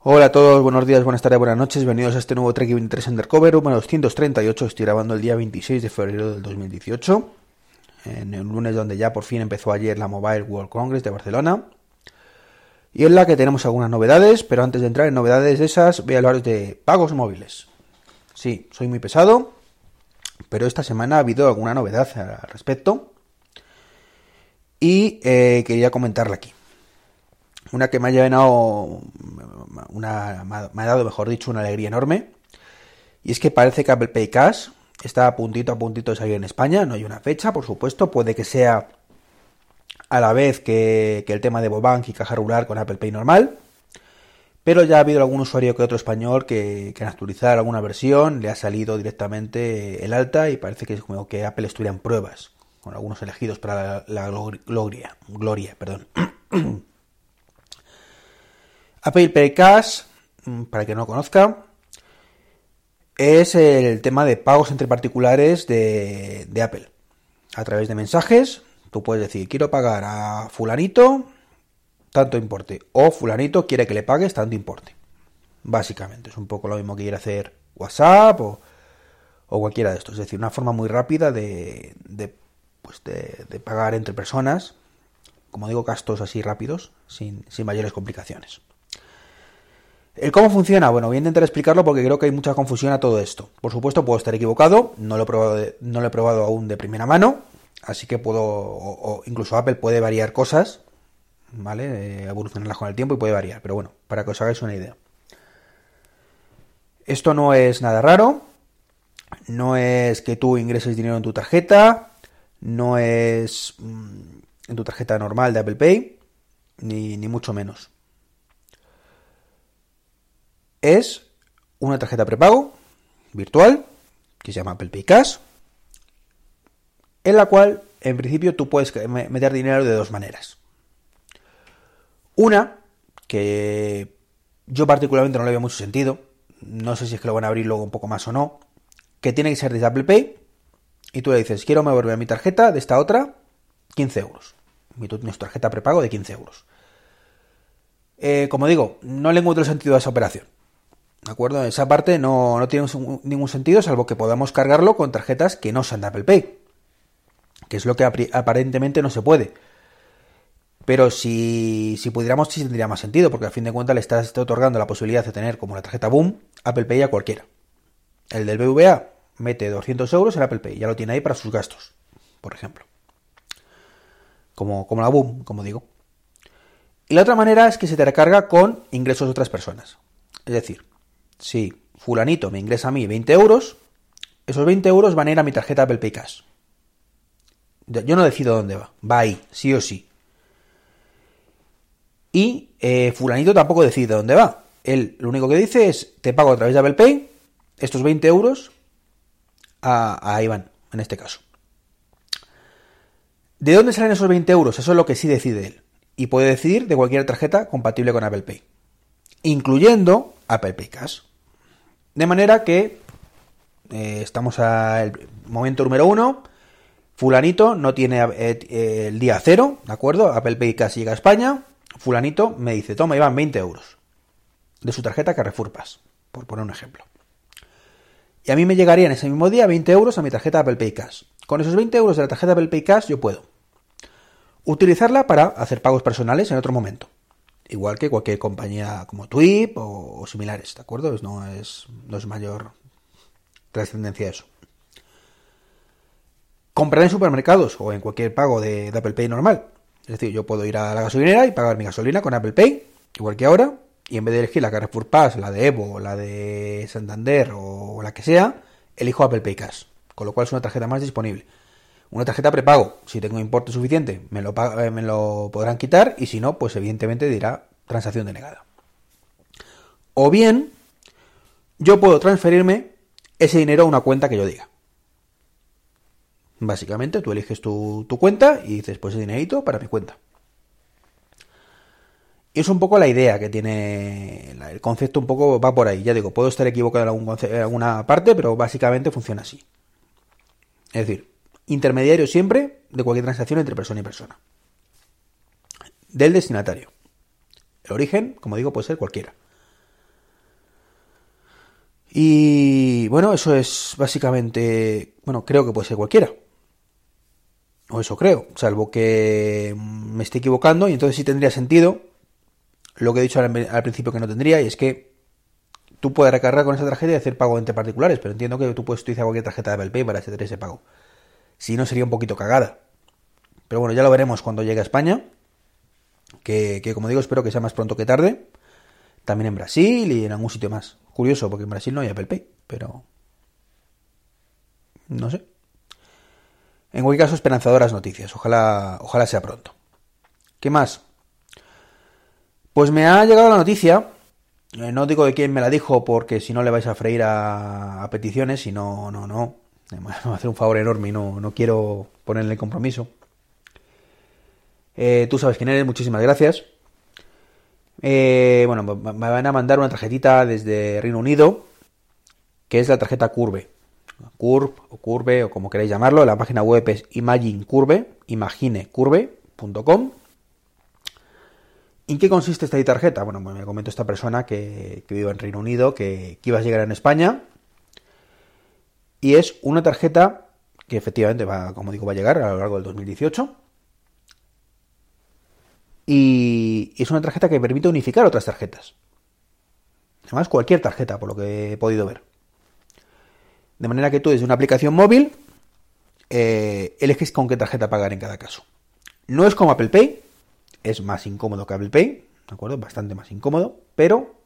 Hola a todos, buenos días, buenas tardes, buenas noches, bienvenidos a este nuevo Trek 23 Undercover, número 238, estoy grabando el día 26 de febrero del 2018, en el lunes donde ya por fin empezó ayer la Mobile World Congress de Barcelona, y en la que tenemos algunas novedades, pero antes de entrar en novedades de esas, voy a hablaros de pagos móviles. Sí, soy muy pesado, pero esta semana ha habido alguna novedad al respecto, y eh, quería comentarla aquí. Una que me ha llenado, una, me ha dado, mejor dicho, una alegría enorme. Y es que parece que Apple Pay Cash está a puntito a puntito de salir en España. No hay una fecha, por supuesto. Puede que sea a la vez que, el tema de Bobank y caja rural con Apple Pay normal. Pero ya ha habido algún usuario que otro español que, que, actualizar alguna versión le ha salido directamente el alta y parece que es como que Apple estuviera en pruebas con algunos elegidos para la, la gloria, gloria, perdón. Apple Pay Cash, para que no lo conozca, es el tema de pagos entre particulares de, Apple. A través de mensajes, tú puedes decir, quiero pagar a fulanito tanto importe, o fulanito quiere que le pagues tanto importe. Básicamente, es un poco lo mismo que quiere hacer WhatsApp o, cualquiera de estos. Es decir, una forma muy rápida de, pues de, pagar entre personas, como digo, gastos así rápidos, sin, sin mayores complicaciones. ¿El cómo funciona? Bueno, voy a intentar explicarlo porque creo que hay mucha confusión a todo esto. Por supuesto, puedo estar equivocado, no lo he probado, no lo he probado aún de primera mano, así que puedo, o, incluso Apple puede variar cosas, ¿vale? evolucionarlas con el tiempo y puede variar, pero bueno, para que os hagáis una idea. Esto no es nada raro, no es que tú ingreses dinero en tu tarjeta, no es mm, en tu tarjeta normal de Apple Pay, ni, ni mucho menos es una tarjeta prepago virtual que se llama Apple Pay Cash, en la cual en principio tú puedes meter dinero de dos maneras. Una, que yo particularmente no le veo mucho sentido, no sé si es que lo van a abrir luego un poco más o no, que tiene que ser desde Apple Pay, y tú le dices, quiero moverme a mi tarjeta de esta otra, 15 euros. Y tarjeta prepago de 15 euros. Eh, como digo, no le encuentro sentido a esa operación. ¿De acuerdo? Esa parte no, tiene ningún sentido, salvo que podamos cargarlo con tarjetas que no sean de Apple Pay. Que es lo que aparentemente no se puede. Pero si, si pudiéramos, sí tendría más sentido, porque a fin de cuentas le estás otorgando la posibilidad de tener como la tarjeta Boom Apple Pay a cualquiera. El del BVA mete 200 euros en Apple Pay, ya lo tiene ahí para sus gastos, por ejemplo. Como, como la Boom, como digo. Y la otra manera es que se te recarga con ingresos de otras personas. Es decir, si fulanito me ingresa a mí 20 euros, esos 20 euros van a ir a mi tarjeta Apple Pay Cash. Yo no decido dónde va, va ahí, sí o sí. Y eh, fulanito tampoco decide dónde va. Él lo único que dice es, te pago a través de Apple Pay estos 20 euros a, a Iván, en este caso. ¿De dónde salen esos 20 euros? Eso es lo que sí decide él. Y puede decidir de cualquier tarjeta compatible con Apple Pay. Incluyendo Apple Pay Cash. De manera que eh, estamos al momento número uno. Fulanito no tiene eh, el día cero, ¿de acuerdo? Apple Pay casi llega a España. Fulanito me dice, toma, iban 20 euros de su tarjeta Carrefour Pass, por poner un ejemplo. Y a mí me llegarían ese mismo día 20 euros a mi tarjeta Apple Pay Cash. Con esos 20 euros de la tarjeta Apple Pay Cash yo puedo utilizarla para hacer pagos personales en otro momento igual que cualquier compañía como Twip o, similares, ¿de acuerdo? No es, no es mayor trascendencia eso. Comprar en supermercados o en cualquier pago de, Apple Pay normal. Es decir, yo puedo ir a la gasolinera y pagar mi gasolina con Apple Pay, igual que ahora, y en vez de elegir la Carrefour Pass, la de Evo, la de Santander o la que sea, elijo Apple Pay Cash, con lo cual es una tarjeta más disponible. Una tarjeta prepago, si tengo importe suficiente, me lo, eh, me lo podrán quitar y si no, pues evidentemente dirá transacción denegada. O bien, yo puedo transferirme ese dinero a una cuenta que yo diga. Básicamente, tú eliges tu, cuenta y dices, pues ese dinerito para mi cuenta. Y es un poco la idea que tiene, el concepto un poco va por ahí. Ya digo, puedo estar equivocado en alguna parte, pero básicamente funciona así. Es decir, intermediario siempre de cualquier transacción entre persona y persona. Del destinatario. El origen, como digo, puede ser cualquiera. Y bueno, eso es básicamente, bueno, creo que puede ser cualquiera. O eso creo, salvo que me esté equivocando y entonces sí tendría sentido lo que he dicho al, principio que no tendría y es que tú puedes recargar con esa tarjeta y hacer pago entre particulares, pero entiendo que tú puedes utilizar cualquier tarjeta de Apple Pay para hacer ese pago. Si no, sería un poquito cagada. Pero bueno, ya lo veremos cuando llegue a España. Que, que, como digo, espero que sea más pronto que tarde. También en Brasil y en algún sitio más. Curioso, porque en Brasil no hay Apple Pay, pero... No sé. En cualquier caso, esperanzadoras noticias. Ojalá, ojalá sea pronto. ¿Qué más? Pues me ha llegado la noticia. Eh, no digo de quién me la dijo porque si no le vais a freír a, a peticiones. Y no, no, no. Me va a hacer un favor enorme y no, no quiero ponerle compromiso. Eh, tú sabes quién eres, muchísimas gracias. Eh, bueno, me van a mandar una tarjetita desde Reino Unido, que es la tarjeta Curve. Curve o Curve o como queráis llamarlo. La página web es imaginecurve, imaginecurve.com. ¿En qué consiste esta tarjeta? Bueno, me comentó esta persona que, vive en Reino Unido, que, que, iba a llegar en España. Y es una tarjeta que efectivamente va, como digo, va a llegar a lo largo del 2018 y es una tarjeta que permite unificar otras tarjetas. Además, cualquier tarjeta, por lo que he podido ver. De manera que tú desde una aplicación móvil eh, eliges con qué tarjeta pagar en cada caso. No es como Apple Pay, es más incómodo que Apple Pay, ¿de acuerdo? Bastante más incómodo, pero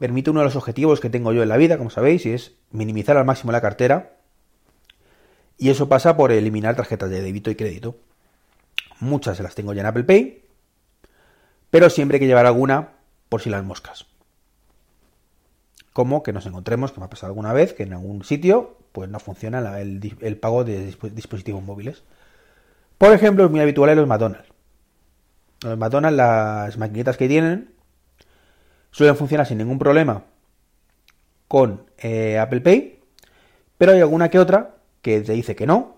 permite uno de los objetivos que tengo yo en la vida, como sabéis, y es minimizar al máximo la cartera. Y eso pasa por eliminar tarjetas de débito y crédito. Muchas se las tengo ya en Apple Pay, pero siempre hay que llevar alguna por si las moscas. Como que nos encontremos, que me ha pasado alguna vez, que en algún sitio pues no funciona el, pago de dispositivos móviles. Por ejemplo, es muy habitual en los McDonald's. Los McDonald's, las maquinitas que tienen, suelen funcionar sin ningún problema con eh, Apple Pay, pero hay alguna que otra que te dice que no,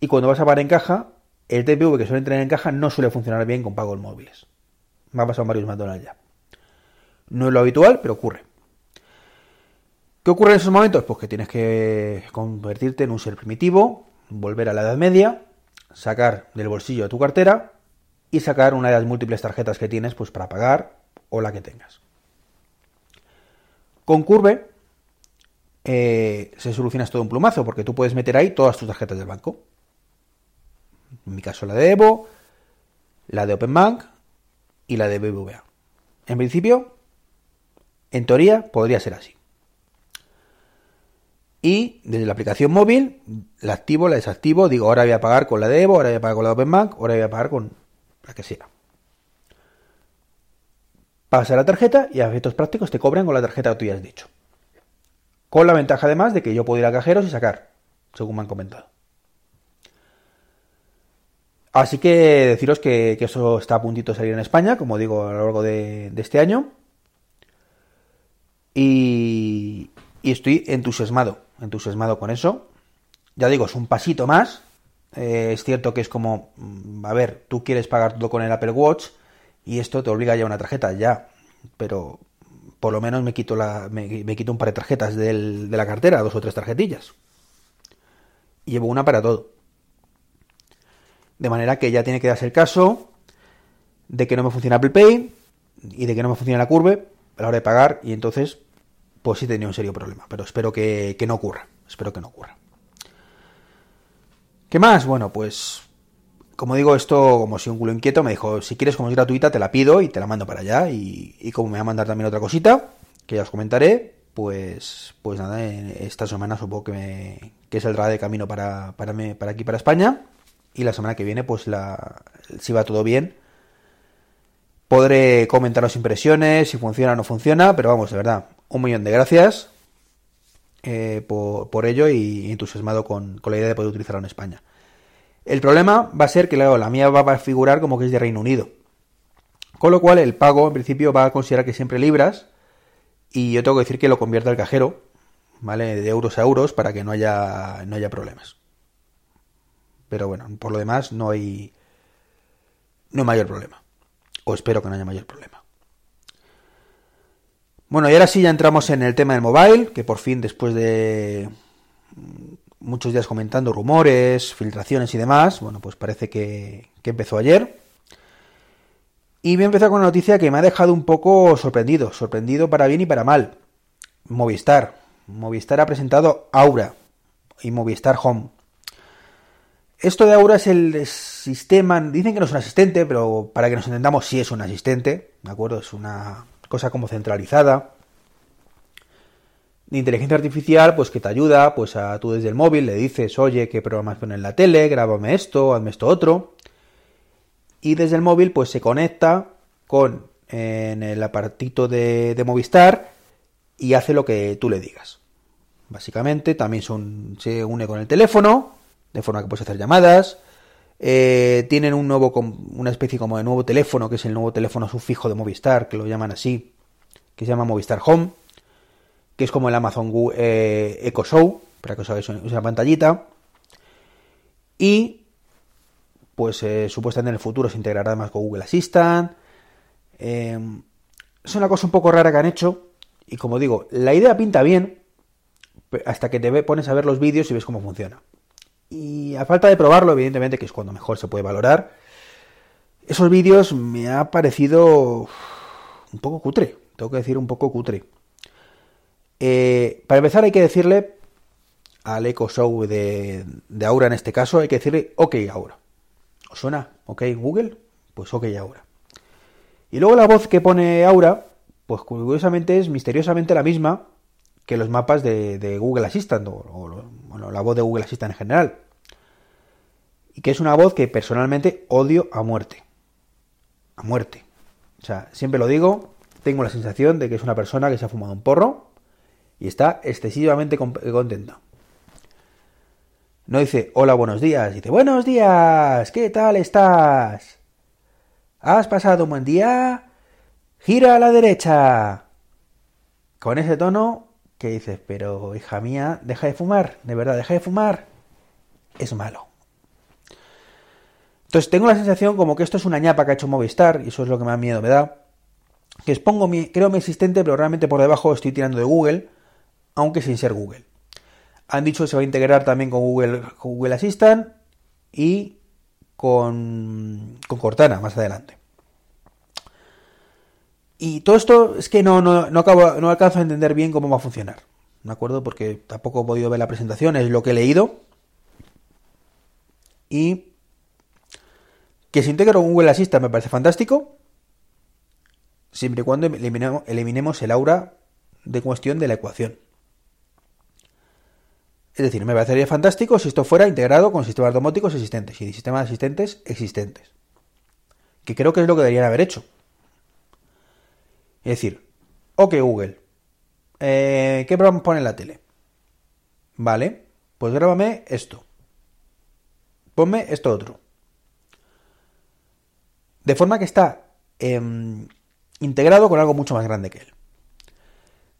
y cuando vas a pagar en caja, el TPV que suele entrar en caja no suele funcionar bien con pagos móviles. Me ha pasado varios McDonald's ya. No es lo habitual, pero ocurre. ¿Qué ocurre en esos momentos? Pues que tienes que convertirte en un ser primitivo, volver a la Edad Media, sacar del bolsillo de tu cartera y sacar una de las múltiples tarjetas que tienes pues para pagar o la que tengas. Con Curve eh, se soluciona todo un plumazo porque tú puedes meter ahí todas tus tarjetas del banco. En mi caso la de Evo, la de OpenBank, y la de BBVA. En principio, en teoría, podría ser así. Y desde la aplicación móvil, la activo, la desactivo, digo, ahora voy a pagar con la de Evo, ahora voy a pagar con la de OpenBank, ahora voy a pagar con la que sea. Pasa la tarjeta y a efectos prácticos te cobran con la tarjeta que tú ya has dicho. Con la ventaja además de que yo puedo ir a cajeros y sacar, según me han comentado. Así que deciros que, eso está a puntito de salir en España, como digo, a lo largo de, este año. Y, estoy entusiasmado, entusiasmado con eso. Ya digo, es un pasito más. Eh, es cierto que es como, mm, a ver, tú quieres pagar todo con el Apple Watch y esto te obliga ya a una tarjeta, ya. Pero por lo menos me quito, la, me, quito un par de tarjetas de la cartera, dos o tres tarjetillas. Y llevo una para todo. De manera que ya tiene que darse el caso de que no me funciona Apple Pay y de que no me funciona la curve a la hora de pagar y entonces pues sí tenía un serio problema. Pero espero que, no ocurra. Espero que no ocurra. ¿Qué más? Bueno, pues como digo, esto como si un culo inquieto me dijo, si quieres como es gratuita te la pido y te la mando para allá y, como me va a mandar también otra cosita que ya os comentaré, pues pues nada, esta semana supongo que, me, que saldrá de camino para, para, para aquí, para España y la semana que viene, pues la, si va todo bien, podré comentaros impresiones, si funciona o no funciona, pero vamos, de verdad, un millón de gracias eh, por, ello y entusiasmado con, la idea de poder utilizarlo en España. El problema va a ser que la mía va a figurar como que es de Reino Unido. Con lo cual el pago en principio va a considerar que siempre libras y yo tengo que decir que lo convierta al cajero, ¿vale? De euros a euros para que no haya, no haya problemas. Pero bueno, por lo demás no hay, no hay mayor problema. O espero que no haya mayor problema. Bueno, y ahora sí ya entramos en el tema del mobile, que por fin después de muchos días comentando rumores, filtraciones y demás, bueno, pues parece que, que empezó ayer. Y voy a empezar con una noticia que me ha dejado un poco sorprendido, sorprendido para bien y para mal. Movistar. Movistar ha presentado Aura y Movistar Home. Esto de Aura es el sistema, dicen que no es un asistente, pero para que nos entendamos sí es un asistente, ¿de acuerdo? Es una cosa como centralizada inteligencia artificial, pues que te ayuda, pues a tú desde el móvil le dices, oye, qué programas poner en la tele, grábame esto, hazme esto otro. Y desde el móvil, pues se conecta con en el apartito de, de Movistar y hace lo que tú le digas. Básicamente, también son, se une con el teléfono, de forma que puedes hacer llamadas. Eh, tienen un nuevo, una especie como de nuevo teléfono, que es el nuevo teléfono sufijo de Movistar, que lo llaman así, que se llama Movistar Home, que es como el Amazon eh, Echo Show, para que os hagáis una pantallita. Y, pues eh, supuestamente en el futuro se integrará además con Google Assistant. es una cosa un poco rara que han hecho, y como digo, la idea pinta bien hasta que te pones a ver los vídeos y ves cómo funciona. Y a falta de probarlo, evidentemente, que es cuando mejor se puede valorar, esos vídeos me ha parecido un poco cutre, tengo que decir un poco cutre. Eh, para empezar hay que decirle al Echo Show de, de Aura en este caso, hay que decirle OK Aura. ¿Os suena? ¿OK Google? Pues OK Aura. Y luego la voz que pone Aura pues curiosamente es misteriosamente la misma que los mapas de, Google Assistant o, la voz de Google Assistant en general. Y que es una voz que personalmente odio a muerte. A muerte. O sea, siempre lo digo, tengo la sensación de que es una persona que se ha fumado un porro y está excesivamente contenta. No dice hola, buenos días, dice buenos días, ¿qué tal estás? ¿Has pasado un buen día? gira a la derecha. Con ese tono que dices, pero hija mía, deja de fumar, de verdad, deja de fumar. Es malo. Entonces tengo la sensación como que esto es una ñapa que ha hecho Movistar, y eso es lo que más miedo me da. Que expongo mi, creo mi asistente, pero realmente por debajo estoy tirando de Google, aunque sin ser Google. Han dicho que se va a integrar también con Google, Google Assistant y con, con Cortana más adelante. Y todo esto es que no, no, no, acabo, no alcanzo a entender bien cómo va a funcionar. ¿De acuerdo? Porque tampoco he podido ver la presentación, es lo que he leído. Y que se integre con Google Assistant me parece fantástico. Siempre y cuando eliminemos, eliminemos el aura de cuestión de la ecuación. Es decir, me parecería fantástico si esto fuera integrado con sistemas domóticos existentes y sistemas asistentes existentes. Que creo que es lo que deberían haber hecho. Es decir, ok Google, eh, ¿qué programa pone en la tele? Vale, pues grábame esto. Ponme esto otro. De forma que está em, integrado con algo mucho más grande que él.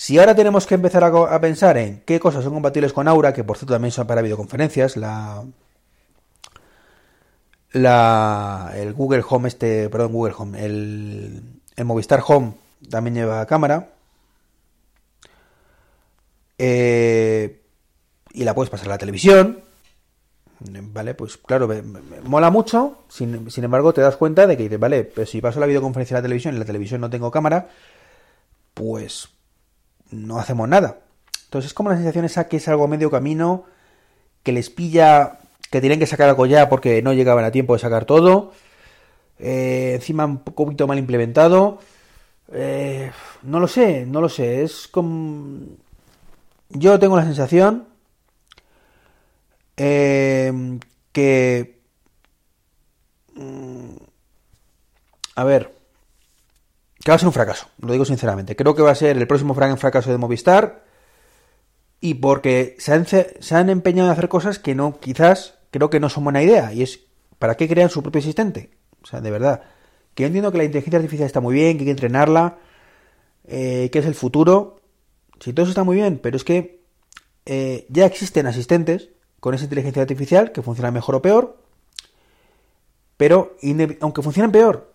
Si ahora tenemos que empezar a, pensar en qué cosas son compatibles con Aura, que por cierto también son para videoconferencias, la, la el Google Home este, perdón, Google Home, el, el Movistar Home también lleva cámara. Eh, y la puedes pasar a la televisión. Vale, pues claro, mola mucho. Sin, embargo, te das cuenta de que vale, pero si paso la videoconferencia a la televisión y la televisión no tengo cámara, pues no hacemos nada. Entonces es como la sensación esa que es algo medio camino, que les pilla, que tienen que sacar algo ya porque no llegaban a tiempo de sacar todo. Eh, encima un poquito mal implementado. Eh, no lo sé, no lo sé. Es como. Yo tengo la sensación eh, que. Mm, a ver. Que va a ser un fracaso, lo digo sinceramente. Creo que va a ser el próximo fracaso de Movistar. Y porque se han, se han empeñado en hacer cosas que no, quizás, creo que no son buena idea. Y es, ¿para qué crean su propio asistente? O sea, de verdad que yo entiendo que la inteligencia artificial está muy bien, que hay que entrenarla, eh, que es el futuro. Sí, todo eso está muy bien, pero es que eh, ya existen asistentes con esa inteligencia artificial que funcionan mejor o peor, pero aunque funcionen peor,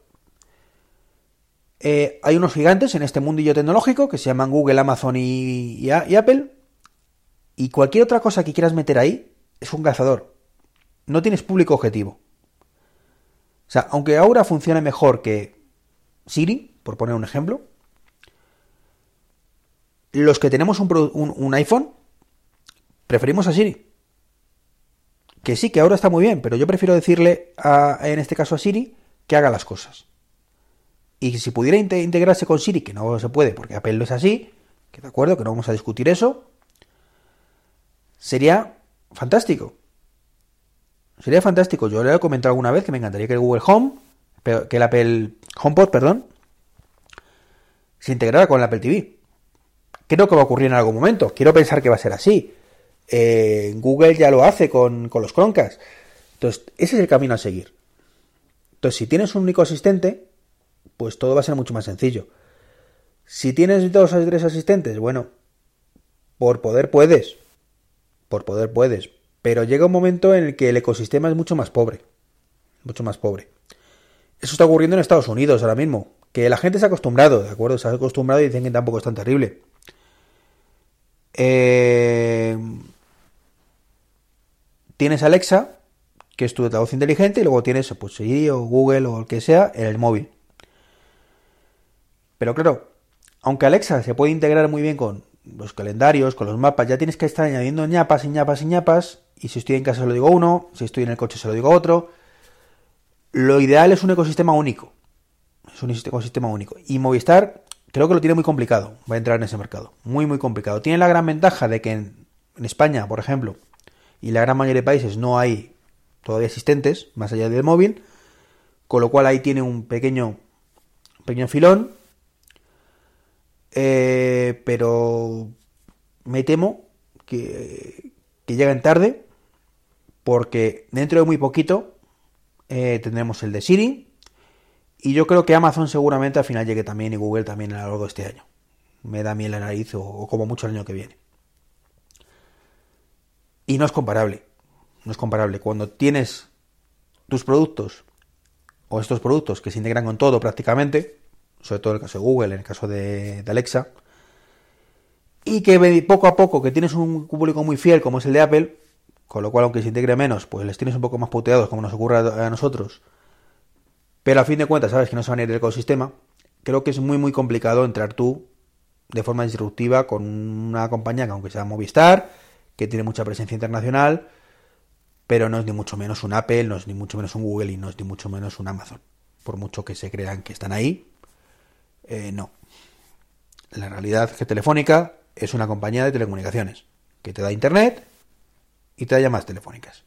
Eh, hay unos gigantes en este mundillo tecnológico que se llaman Google, Amazon y, Apple. Y cualquier otra cosa que quieras meter ahí es un cazador. No tienes público objetivo. O sea, aunque ahora funcione mejor que Siri, por poner un ejemplo, los que tenemos un, iPhone preferimos a Siri. Que sí, que ahora está muy bien, pero yo prefiero decirle en este caso a Siri que haga las cosas. Y si pudiera integrarse con Siri, que no se puede porque Apple no es así, que de acuerdo, que no vamos a discutir eso, sería fantástico. Sería fantástico. Yo le he comentado alguna vez que me encantaría que el Google Home, que el Apple HomePod, perdón, se integrara con el Apple TV. Creo que va a ocurrir en algún momento. Quiero pensar que va a ser así. Eh, Google ya lo hace con, con los Chromecast. Entonces, ese es el camino a seguir. Entonces, si tienes un único asistente, pues todo va a ser mucho más sencillo. Si tienes dos o tres asistentes, bueno, por poder puedes. Por poder puedes. Pero llega un momento en el que el ecosistema es mucho más pobre. Mucho más pobre. Eso está ocurriendo en Estados Unidos ahora mismo. Que la gente se ha acostumbrado, ¿de acuerdo? Se ha acostumbrado y dicen que tampoco es tan terrible. Eh, tienes Alexa, que es tu voz inteligente, y luego tienes pues, Siri o Google o el que sea en el móvil. Pero claro, aunque Alexa se puede integrar muy bien con los calendarios, con los mapas, ya tienes que estar añadiendo ñapas y ñapas y ñapas y si estoy en casa se lo digo uno, si estoy en el coche se lo digo otro. Lo ideal es un ecosistema único. Es un ecosistema único. Y Movistar creo que lo tiene muy complicado. Va a entrar en ese mercado. Muy, muy complicado. Tiene la gran ventaja de que en, España, por ejemplo, y la gran mayoría de países no hay todavía asistentes, más allá del móvil. Con lo cual ahí tiene un pequeño, pequeño filón. Eh, pero me temo que, lleguen tarde porque dentro de muy poquito eh, tendremos el de Siri y yo creo que Amazon seguramente al final llegue también y Google también a lo largo de este año. Me da miel la nariz o, como mucho el año que viene. Y no es comparable. No es comparable. Cuando tienes tus productos o estos productos que se integran con todo prácticamente, sobre todo en el caso de Google, en el caso de, Alexa, y que poco a poco que tienes un público muy fiel como es el de Apple, con lo cual, aunque se integre menos, pues les tienes un poco más puteados, como nos ocurre a nosotros. Pero a fin de cuentas, sabes que no se van a ir del ecosistema. Creo que es muy, muy complicado entrar tú de forma disruptiva con una compañía que, aunque sea Movistar, que tiene mucha presencia internacional, pero no es ni mucho menos un Apple, no es ni mucho menos un Google y no es ni mucho menos un Amazon. Por mucho que se crean que están ahí, eh, no. La realidad es que Telefónica es una compañía de telecomunicaciones que te da internet y te da llamadas telefónicas.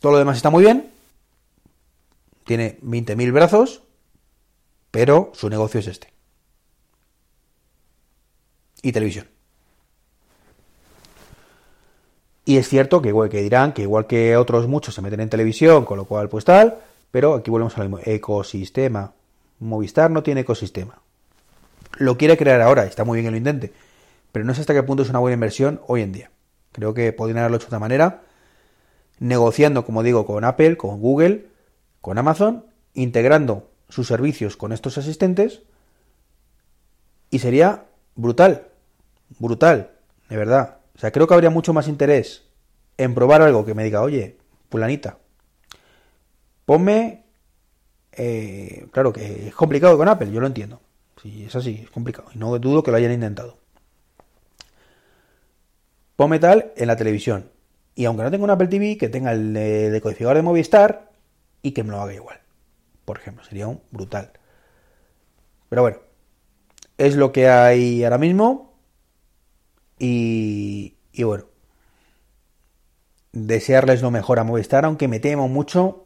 Todo lo demás está muy bien. Tiene 20.000 brazos, pero su negocio es este. Y televisión. Y es cierto que, que dirán que igual que otros muchos se meten en televisión, con lo cual pues tal, pero aquí volvemos al mismo ecosistema. Movistar no tiene ecosistema. Lo quiere crear ahora, está muy bien que lo intente, pero no sé hasta qué punto es una buena inversión hoy en día. Creo que podrían haberlo hecho de otra manera, negociando, como digo, con Apple, con Google, con Amazon, integrando sus servicios con estos asistentes, y sería brutal, brutal, de verdad. O sea, creo que habría mucho más interés en probar algo que me diga, oye, pulanita, ponme... Eh, claro que es complicado con Apple, yo lo entiendo. Sí, es así, es complicado. Y no dudo que lo hayan intentado ponme tal en la televisión. Y aunque no tenga un Apple TV, que tenga el decodificador de Movistar y que me lo haga igual. Por ejemplo, sería un brutal. Pero bueno, es lo que hay ahora mismo. Y, y bueno, desearles lo mejor a Movistar, aunque me temo mucho,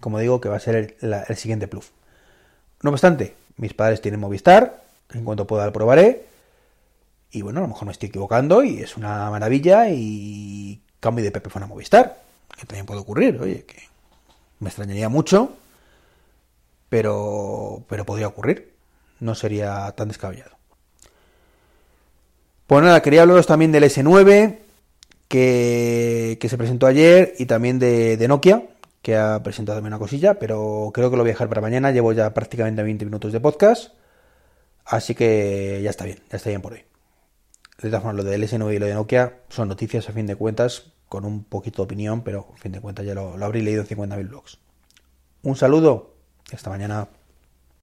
como digo, que va a ser el, siguiente plus. No obstante, mis padres tienen Movistar, en cuanto pueda lo probaré. Y bueno, a lo mejor me estoy equivocando y es una maravilla y cambio de Pepe a Movistar, que también puede ocurrir, oye, que me extrañaría mucho, pero, pero podría ocurrir, no sería tan descabellado. Pues nada, quería hablaros también del S9, que, que se presentó ayer, y también de, de Nokia, que ha presentado una cosilla, pero creo que lo voy a dejar para mañana. Llevo ya prácticamente 20 minutos de podcast, así que ya está bien, ya está bien por hoy. De todas formas, lo del S9 y lo de Nokia son noticias a fin de cuentas, con un poquito de opinión, pero a fin de cuentas ya lo, lo habré leído en 50.000 blogs. Un saludo hasta mañana.